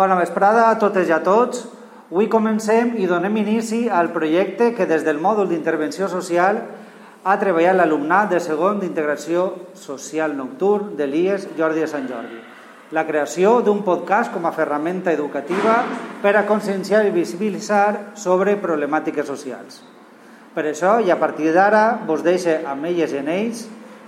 Bona vesprada a totes i a tots. Avui comencem i donem inici al projecte que des del mòdul d'intervenció social ha treballat l'alumnat de segon d'integració social nocturn de l'IES Jordi de Sant Jordi. La creació d'un podcast com a ferramenta educativa per a conscienciar i visibilitzar sobre problemàtiques socials. Per això, i a partir d'ara, vos deixo amb elles i en ells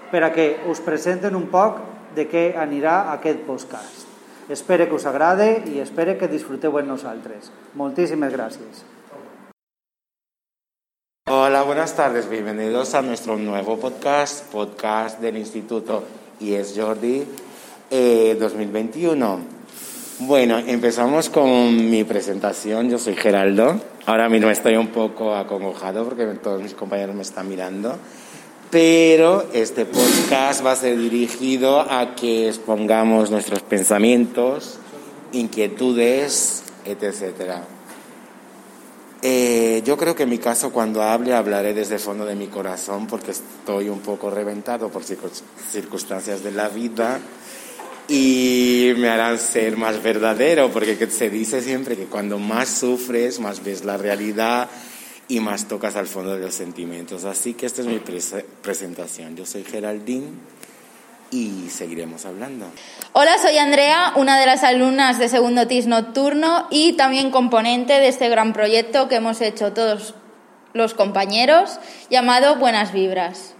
per a que us presenten un poc de què anirà aquest podcast. Espero que us agrade i espero que disfruteu en nosaltres. Moltíssimes gràcies. Hola, buenas tardes. Bienvenidos a nuestro nuevo podcast, podcast del Instituto IES Jordi eh, 2021. Bueno, empezamos con mi presentación. Yo soy Geraldo. Ahora mismo estoy un poco acongojado porque todos mis compañeros me están mirando pero este podcast va a ser dirigido a que expongamos nuestros pensamientos, inquietudes, etc. Eh, yo creo que en mi caso cuando hable hablaré desde el fondo de mi corazón porque estoy un poco reventado por circunstancias de la vida y me harán ser más verdadero porque se dice siempre que cuando más sufres, más ves la realidad y más tocas al fondo de los sentimientos. Así que esta es mi presentación. Yo soy Geraldine y seguiremos hablando. Hola, soy Andrea, una de las alumnas de segundo TIS nocturno y también componente de este gran proyecto que hemos hecho todos los compañeros llamado Buenas Vibras.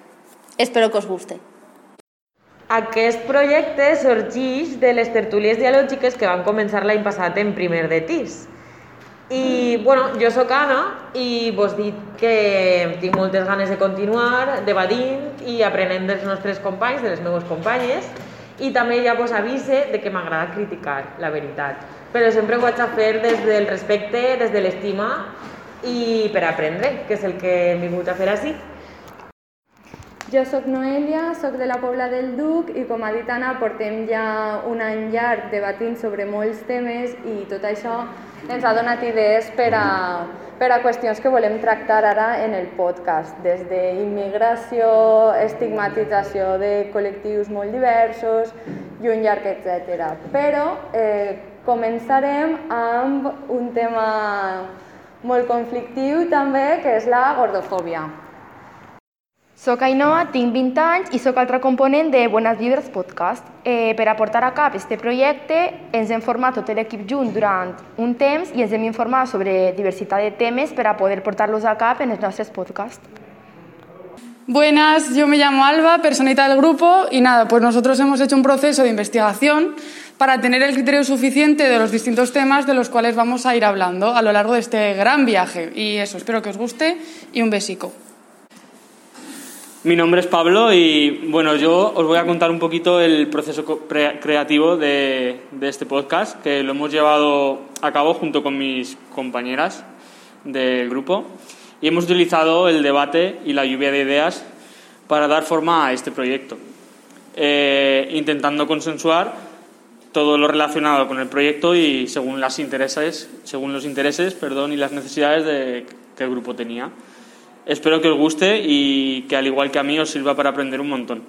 Espero que os guste. Aquest projecte sorgeix de les tertúlies dialògiques que van començar l'any passat en primer de TIS. I, bueno, jo sóc Anna i vos dic que tinc moltes ganes de continuar debatint i aprenent dels nostres companys, de les meves companyes, i també ja vos avise de que m'agrada criticar, la veritat. Però sempre ho vaig a fer des del respecte, des de l'estima i per aprendre, que és el que he vingut a fer així. Jo sóc Noelia, sóc de la Pobla del Duc i com ha dit Anna portem ja un any llarg debatint sobre molts temes i tot això ens ha donat idees per a, per a qüestions que volem tractar ara en el podcast, des d'immigració, estigmatització de col·lectius molt diversos i un llarg etc. Però eh, començarem amb un tema molt conflictiu també, que és la gordofòbia. Soc Ainhoa, tinc 20 anys i sóc altre component de Buenas Vibres Podcast. Eh, per aportar a cap este projecte ens hem format tot l'equip junt durant un temps i ens hem informat sobre diversitat de temes per a poder portar-los a cap en els nostres podcasts. Buenas, yo me llamo Alba, personita del grupo, y nada, pues nosotros hemos hecho un proceso de investigación para tener el criterio suficiente de los distintos temas de los cuales vamos a ir hablando a lo largo de este gran viaje. Y eso, espero que os guste y un besico. Mi nombre es Pablo y bueno, yo os voy a contar un poquito el proceso creativo de, de, este podcast, que lo hemos llevado a cabo junto con mis compañeras del grupo y hemos utilizado el debate y la lluvia de ideas para dar forma a este proyecto, eh, intentando consensuar todo lo relacionado con el proyecto y según, las intereses, según los intereses perdón, y las necesidades de, que el grupo tenía. Espero que os guste y que al igual que a mí os sirva para aprender un montón.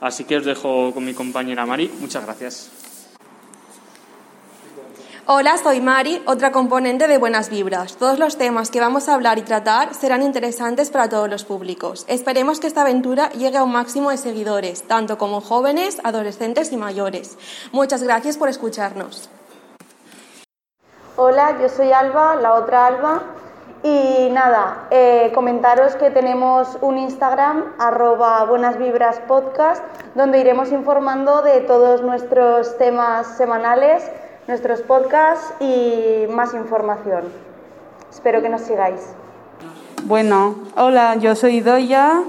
Así que os dejo con mi compañera Mari. Muchas gracias. Hola, soy Mari, otra componente de Buenas Vibras. Todos los temas que vamos a hablar y tratar serán interesantes para todos los públicos. Esperemos que esta aventura llegue a un máximo de seguidores, tanto como jóvenes, adolescentes y mayores. Muchas gracias por escucharnos. Hola, yo soy Alba, la otra Alba. Y nada, eh, comentaros que tenemos un Instagram, arroba Buenas Vibras Podcast, donde iremos informando de todos nuestros temas semanales, nuestros podcasts y más información. Espero que nos sigáis. Bueno, hola, yo soy Doya,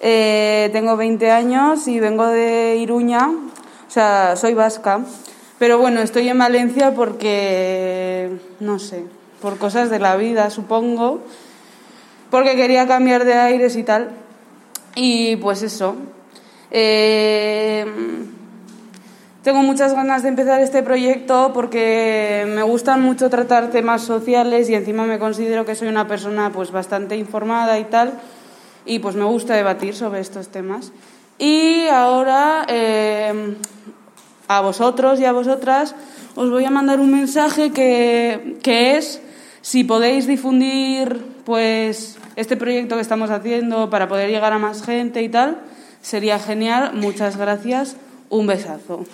eh, tengo 20 años y vengo de Iruña, o sea, soy vasca, pero bueno, estoy en Valencia porque, no sé, por cosas de la vida, supongo, porque quería cambiar de aires y tal. Y pues eso. Eh, tengo muchas ganas de empezar este proyecto porque me gustan mucho tratar temas sociales y encima me considero que soy una persona pues bastante informada y tal y pues me gusta debatir sobre estos temas. Y ahora eh, a vosotros y a vosotras os voy a mandar un mensaje que, que es si podéis difundir pues este proyecto que estamos haciendo para poder llegar a más gente y tal, sería genial. Muchas gracias. Un besazo.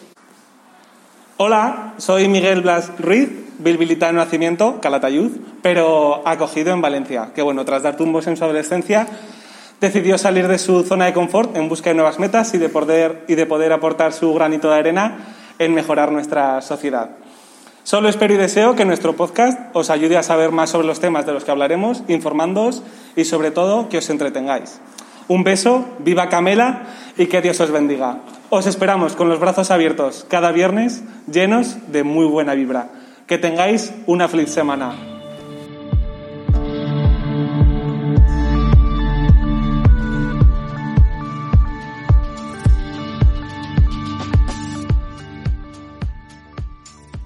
Hola, soy Miguel Blas Ruiz, bilbilita nacimiento, Calatayud, pero acogido en Valencia, que bueno, tras dar tumbos en su adolescencia, decidió salir de su zona de confort en busca de nuevas metas y de poder, y de poder aportar su granito de arena en mejorar nuestra sociedad. Solo espero y deseo que nuestro podcast os ayude a saber más sobre los temas de los que hablaremos, informándoos y sobre todo que os entretengáis. Un beso, viva Camela y que Dios os bendiga. Os esperamos con los brazos abiertos cada viernes llenos de muy buena vibra. Que tengáis una feliz semana.